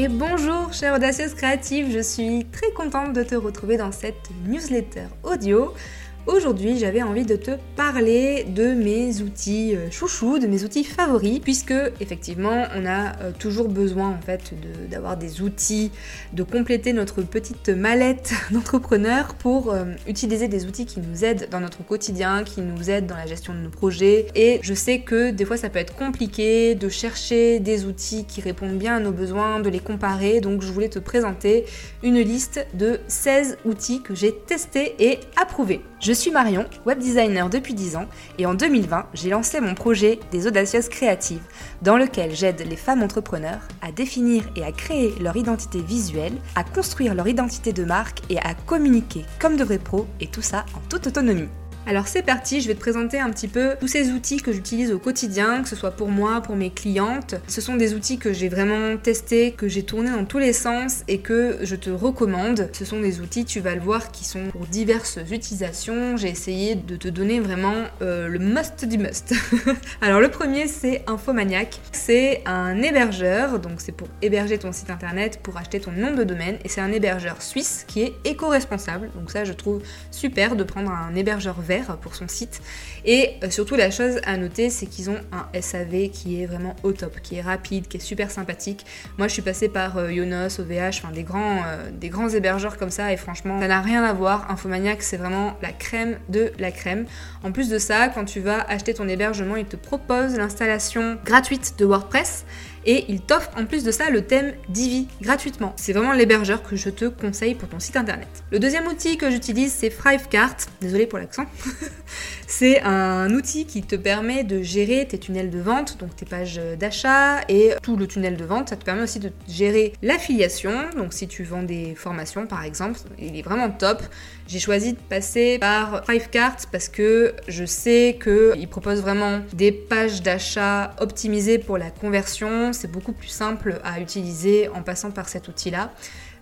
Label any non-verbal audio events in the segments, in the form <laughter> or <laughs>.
Et bonjour chère audacieuse créative, je suis très contente de te retrouver dans cette newsletter audio Aujourd'hui, j'avais envie de te parler de mes outils euh, chouchous, de mes outils favoris, puisque effectivement, on a euh, toujours besoin en fait d'avoir des outils, de compléter notre petite mallette <laughs> d'entrepreneur pour euh, utiliser des outils qui nous aident dans notre quotidien, qui nous aident dans la gestion de nos projets. Et je sais que des fois, ça peut être compliqué de chercher des outils qui répondent bien à nos besoins, de les comparer. Donc, je voulais te présenter une liste de 16 outils que j'ai testés et approuvés. Suis Marion, web designer depuis 10 ans, et en 2020, j'ai lancé mon projet des Audacieuses Créatives, dans lequel j'aide les femmes entrepreneurs à définir et à créer leur identité visuelle, à construire leur identité de marque et à communiquer comme de vrais pros, et tout ça en toute autonomie. Alors c'est parti, je vais te présenter un petit peu tous ces outils que j'utilise au quotidien, que ce soit pour moi, pour mes clientes. Ce sont des outils que j'ai vraiment testés, que j'ai tournés dans tous les sens et que je te recommande. Ce sont des outils, tu vas le voir, qui sont pour diverses utilisations. J'ai essayé de te donner vraiment euh, le must du must. <laughs> Alors le premier c'est Infomaniac. C'est un hébergeur, donc c'est pour héberger ton site internet, pour acheter ton nom de domaine et c'est un hébergeur suisse qui est éco-responsable. Donc ça je trouve super de prendre un hébergeur vert pour son site. Et euh, surtout, la chose à noter, c'est qu'ils ont un SAV qui est vraiment au top, qui est rapide, qui est super sympathique. Moi, je suis passée par euh, Yonos, OVH, enfin des grands, euh, des grands hébergeurs comme ça, et franchement, ça n'a rien à voir. Infomaniac, c'est vraiment la crème de la crème. En plus de ça, quand tu vas acheter ton hébergement, il te propose l'installation gratuite de WordPress et il t'offre en plus de ça le thème Divi gratuitement. C'est vraiment l'hébergeur que je te conseille pour ton site internet. Le deuxième outil que j'utilise c'est Thrivecart, désolé pour l'accent. <laughs> c'est un outil qui te permet de gérer tes tunnels de vente, donc tes pages d'achat et tout le tunnel de vente. Ça te permet aussi de gérer l'affiliation, donc si tu vends des formations par exemple, il est vraiment top. J'ai choisi de passer par Thrivecart parce que je sais qu'il propose vraiment des pages d'achat optimisées pour la conversion c'est beaucoup plus simple à utiliser en passant par cet outil-là.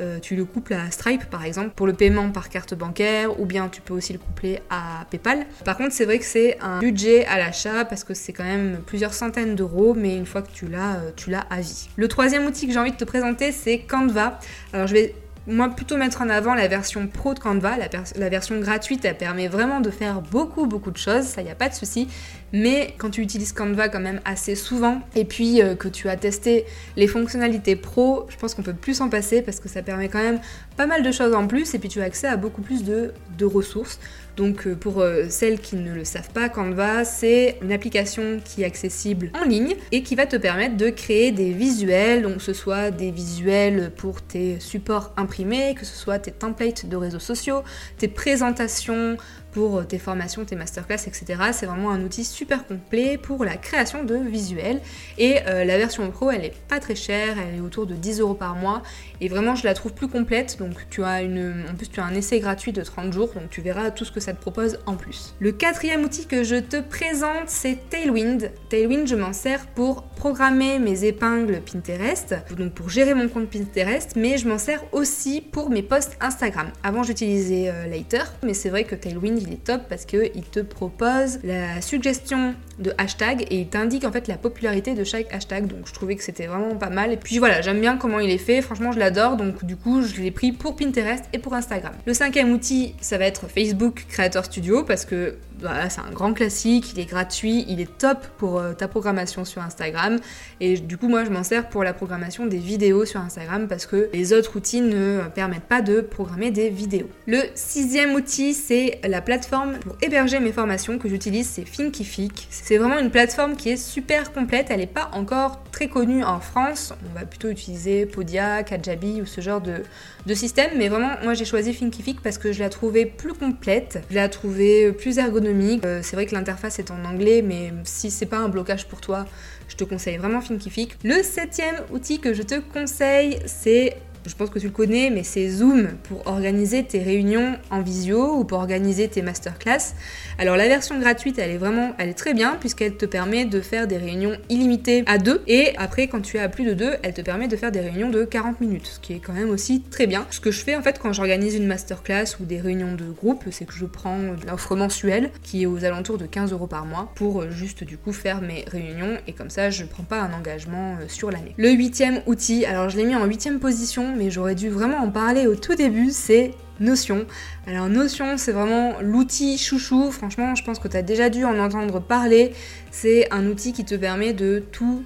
Euh, tu le couples à Stripe par exemple pour le paiement par carte bancaire ou bien tu peux aussi le coupler à PayPal. Par contre c'est vrai que c'est un budget à l'achat parce que c'est quand même plusieurs centaines d'euros mais une fois que tu l'as, euh, tu l'as à vie. Le troisième outil que j'ai envie de te présenter c'est Canva. Alors je vais moi plutôt mettre en avant la version pro de Canva, la, version gratuite, elle permet vraiment de faire beaucoup beaucoup de choses, ça y a pas de souci. Mais quand tu utilises Canva quand même assez souvent et puis euh, que tu as testé les fonctionnalités pro, je pense qu'on peut plus s'en passer parce que ça permet quand même pas mal de choses en plus et puis tu as accès à beaucoup plus de, de ressources. Donc euh, pour euh, celles qui ne le savent pas, Canva, c'est une application qui est accessible en ligne et qui va te permettre de créer des visuels, donc ce soit des visuels pour tes supports imprimés, que ce soit tes templates de réseaux sociaux, tes présentations pour tes formations, tes masterclass, etc. C'est vraiment un outil super complet pour la création de visuels. Et euh, la version pro, elle est pas très chère, elle est autour de 10 euros par mois. Et vraiment, je la trouve plus complète. Donc, tu as une, en plus, tu as un essai gratuit de 30 jours, donc tu verras tout ce que ça te propose en plus. Le quatrième outil que je te présente, c'est Tailwind. Tailwind, je m'en sers pour programmer mes épingles Pinterest, donc pour gérer mon compte Pinterest, mais je m'en sers aussi pour mes posts Instagram. Avant, j'utilisais euh, Lighter, mais c'est vrai que Tailwind il est top parce qu'il te propose la suggestion de hashtag et il t'indique en fait la popularité de chaque hashtag. Donc je trouvais que c'était vraiment pas mal. Et puis voilà, j'aime bien comment il est fait. Franchement, je l'adore. Donc du coup, je l'ai pris pour Pinterest et pour Instagram. Le cinquième outil, ça va être Facebook Creator Studio parce que voilà, c'est un grand classique, il est gratuit, il est top pour euh, ta programmation sur Instagram. Et du coup, moi, je m'en sers pour la programmation des vidéos sur Instagram parce que les autres outils ne permettent pas de programmer des vidéos. Le sixième outil, c'est la plateforme pour héberger mes formations que j'utilise, c'est Thinkific. C'est vraiment une plateforme qui est super complète, elle n'est pas encore très connue en France. On va plutôt utiliser Podia, Kajabi ou ce genre de, de système, mais vraiment, moi j'ai choisi Thinkific parce que je la trouvais plus complète, je la trouvais plus ergonomique euh, c'est vrai que l'interface est en anglais, mais si c'est pas un blocage pour toi, je te conseille vraiment Thinkific. Le septième outil que je te conseille, c'est je pense que tu le connais, mais c'est Zoom pour organiser tes réunions en visio ou pour organiser tes masterclass. Alors la version gratuite, elle est vraiment, elle est très bien puisqu'elle te permet de faire des réunions illimitées à deux et après quand tu es à plus de deux, elle te permet de faire des réunions de 40 minutes, ce qui est quand même aussi très bien. Ce que je fais en fait quand j'organise une masterclass ou des réunions de groupe, c'est que je prends l'offre mensuelle qui est aux alentours de 15 euros par mois pour euh, juste du coup faire mes réunions et comme ça je prends pas un engagement euh, sur l'année. Le huitième outil, alors je l'ai mis en huitième position mais j'aurais dû vraiment en parler au tout début, c'est Notion. Alors Notion, c'est vraiment l'outil chouchou. Franchement, je pense que tu as déjà dû en entendre parler. C'est un outil qui te permet de tout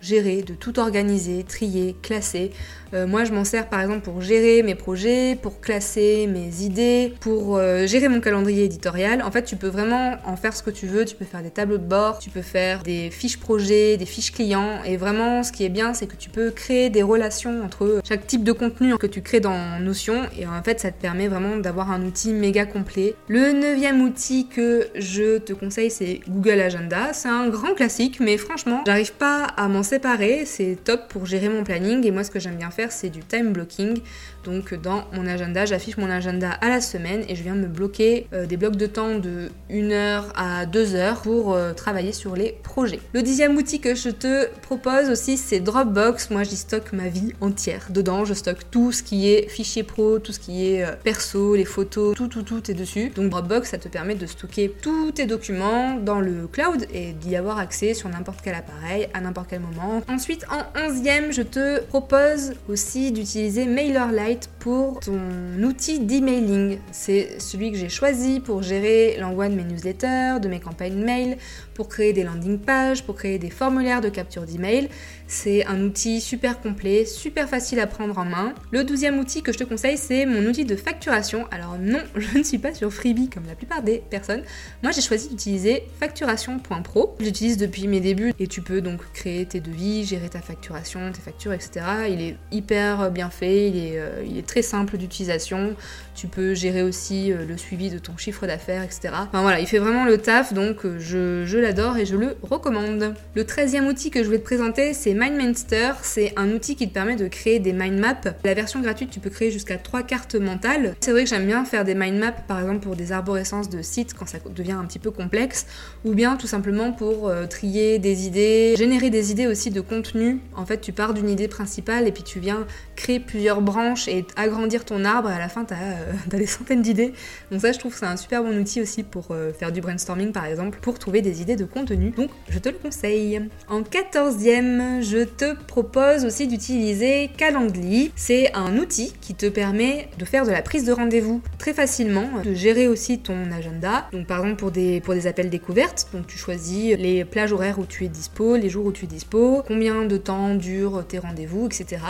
gérer, de tout organiser, trier, classer. Euh, moi, je m'en sers par exemple pour gérer mes projets, pour classer mes idées, pour euh, gérer mon calendrier éditorial. En fait, tu peux vraiment en faire ce que tu veux. Tu peux faire des tableaux de bord, tu peux faire des fiches projets, des fiches clients. Et vraiment, ce qui est bien, c'est que tu peux créer des relations entre chaque type de contenu que tu crées dans Notion. Et en fait, ça te permet vraiment d'avoir un outil méga complet. Le neuvième outil que je te conseille, c'est Google Agenda. C'est un grand classique, mais franchement, j'arrive pas à m'en séparer, c'est top pour gérer mon planning et moi ce que j'aime bien faire c'est du time blocking. Donc dans mon agenda, j'affiche mon agenda à la semaine et je viens me bloquer euh, des blocs de temps de 1 heure à 2 heures pour euh, travailler sur les projets. Le dixième outil que je te propose aussi c'est Dropbox. Moi j'y stocke ma vie entière. Dedans je stocke tout ce qui est fichier pro, tout ce qui est euh, perso, les photos, tout tout tout est dessus. Donc Dropbox ça te permet de stocker tous tes documents dans le cloud et d'y avoir accès sur n'importe quel appareil à n'importe quel moment. Ensuite en onzième je te propose aussi d'utiliser MailerLite pour ton outil d'emailing. C'est celui que j'ai choisi pour gérer l'envoi de mes newsletters, de mes campagnes mail, pour créer des landing pages, pour créer des formulaires de capture d'email. C'est un outil super complet, super facile à prendre en main. Le douzième outil que je te conseille, c'est mon outil de facturation. Alors non, <laughs> je ne suis pas sur Freebie comme la plupart des personnes. Moi, j'ai choisi d'utiliser facturation.pro. J'utilise depuis mes débuts et tu peux donc créer tes devis, gérer ta facturation, tes factures, etc. Il est hyper bien fait, il est, euh, il est très simple d'utilisation. Tu peux gérer aussi euh, le suivi de ton chiffre d'affaires, etc. Enfin voilà, il fait vraiment le taf, donc euh, je, l'adore et je le recommande. Le treizième outil que je vais te présenter, c'est MindMinster. C'est un outil qui te permet de créer des mind maps. La version gratuite, tu peux créer jusqu'à trois cartes mentales. C'est vrai que j'aime bien faire des mind maps, par exemple pour des arborescences de sites quand ça devient un petit peu complexe, ou bien tout simplement pour euh, trier des idées, générer des idées aussi de contenu. En fait, tu pars d'une idée principale et puis tu viens créer plusieurs branches agrandir ton arbre. Et à la fin, tu as, euh, <laughs> des centaines d'idées. Donc ça, je trouve c'est un super bon outil aussi pour euh, faire du brainstorming, par exemple, pour trouver des idées de contenu. Donc, je te le conseille. En quatorzième, je te propose aussi d'utiliser Calendly. C'est un outil qui te permet de faire de la prise de rendez-vous très facilement, de gérer aussi ton agenda. Donc, par exemple, pour des, pour des appels découvertes, donc tu choisis les plages horaires où tu es dispo, les jours où tu es dispo, combien de temps durent tes rendez-vous, etc.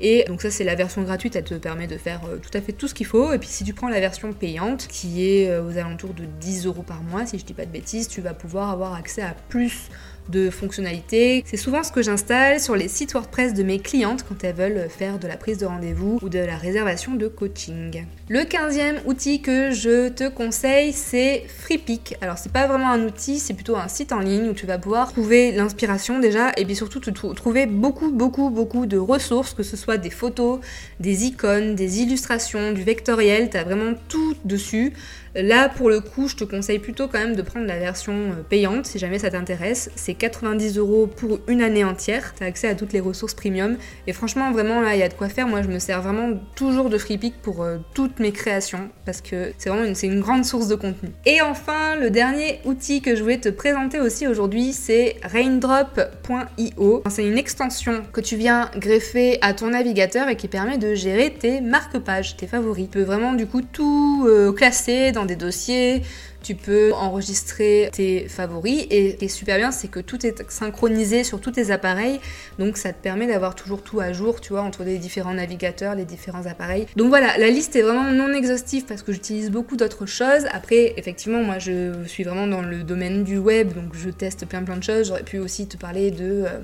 Et donc ça, c'est la version gratuite, elle te permet de faire euh, tout à fait tout ce qu'il faut. Et puis si tu prends la version payante, qui est euh, aux alentours de 10 euros par mois, si je dis pas de bêtises, tu vas pouvoir avoir accès à plus de fonctionnalités. C'est souvent ce que j'installe sur les sites WordPress de mes clientes quand elles veulent faire de la prise de rendez-vous ou de la réservation de coaching. Le 15e outil que je te conseille, c'est FreePic. Alors c'est pas vraiment un outil, c'est plutôt un site en ligne où tu vas pouvoir trouver l'inspiration déjà et puis surtout te trouver beaucoup beaucoup beaucoup de ressources, que ce soit des photos, des icônes, des illustrations, du vectoriel, tu as vraiment tout dessus. Là, pour le coup, je te conseille plutôt quand même de prendre la version euh, payante si jamais ça t'intéresse. C'est 90 euros pour une année entière. Tu as accès à toutes les ressources premium. Et franchement, vraiment, là, il y a de quoi faire. Moi, je me sers vraiment toujours de FreePic pour euh, toutes mes créations parce que c'est vraiment une, une grande source de contenu. Et enfin, le dernier outil que je voulais te présenter aussi aujourd'hui, c'est raindrop.io. C'est une extension que tu viens greffer à ton navigateur et qui permet de gérer tes marque-pages, tes favoris. Tu peux vraiment du coup tout euh, classer dans des dossiers, tu peux enregistrer tes favoris et ce qui est super bien c'est que tout est synchronisé sur tous tes appareils donc ça te permet d'avoir toujours tout à jour tu vois entre les différents navigateurs, les différents appareils. Donc voilà, la liste est vraiment non exhaustive parce que j'utilise beaucoup d'autres choses. Après effectivement moi je suis vraiment dans le domaine du web donc je teste plein plein de choses. J'aurais pu aussi te parler de, euh,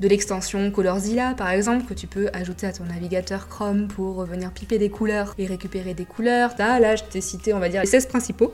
de l'extension Colorzilla par exemple que tu peux ajouter à ton navigateur Chrome pour venir piper des couleurs et récupérer des couleurs. Là, là je t'ai cité on va dire les 16 principaux.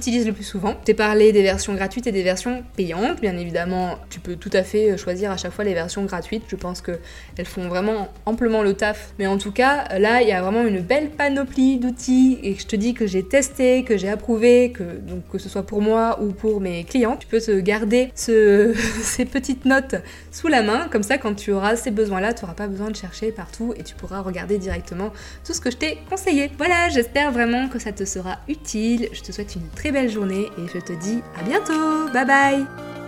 J'utilise le plus souvent. T'ai parlé des versions gratuites et des versions payantes. Bien évidemment, tu peux tout à fait choisir à chaque fois les versions gratuites. Je pense qu'elles font vraiment amplement le taf. Mais en tout cas, là, il y a vraiment une belle panoplie d'outils et je te dis que j'ai testé, que j'ai approuvé, que, donc, que ce soit pour moi ou pour mes clients, tu peux te garder ce, <laughs> ces petites notes sous la main. Comme ça, quand tu auras ces besoins-là, tu n'auras pas besoin de chercher partout et tu pourras regarder directement tout ce que je t'ai conseillé. Voilà, j'espère vraiment que ça te sera utile. Je te souhaite une belle journée et je te dis à bientôt. Bye bye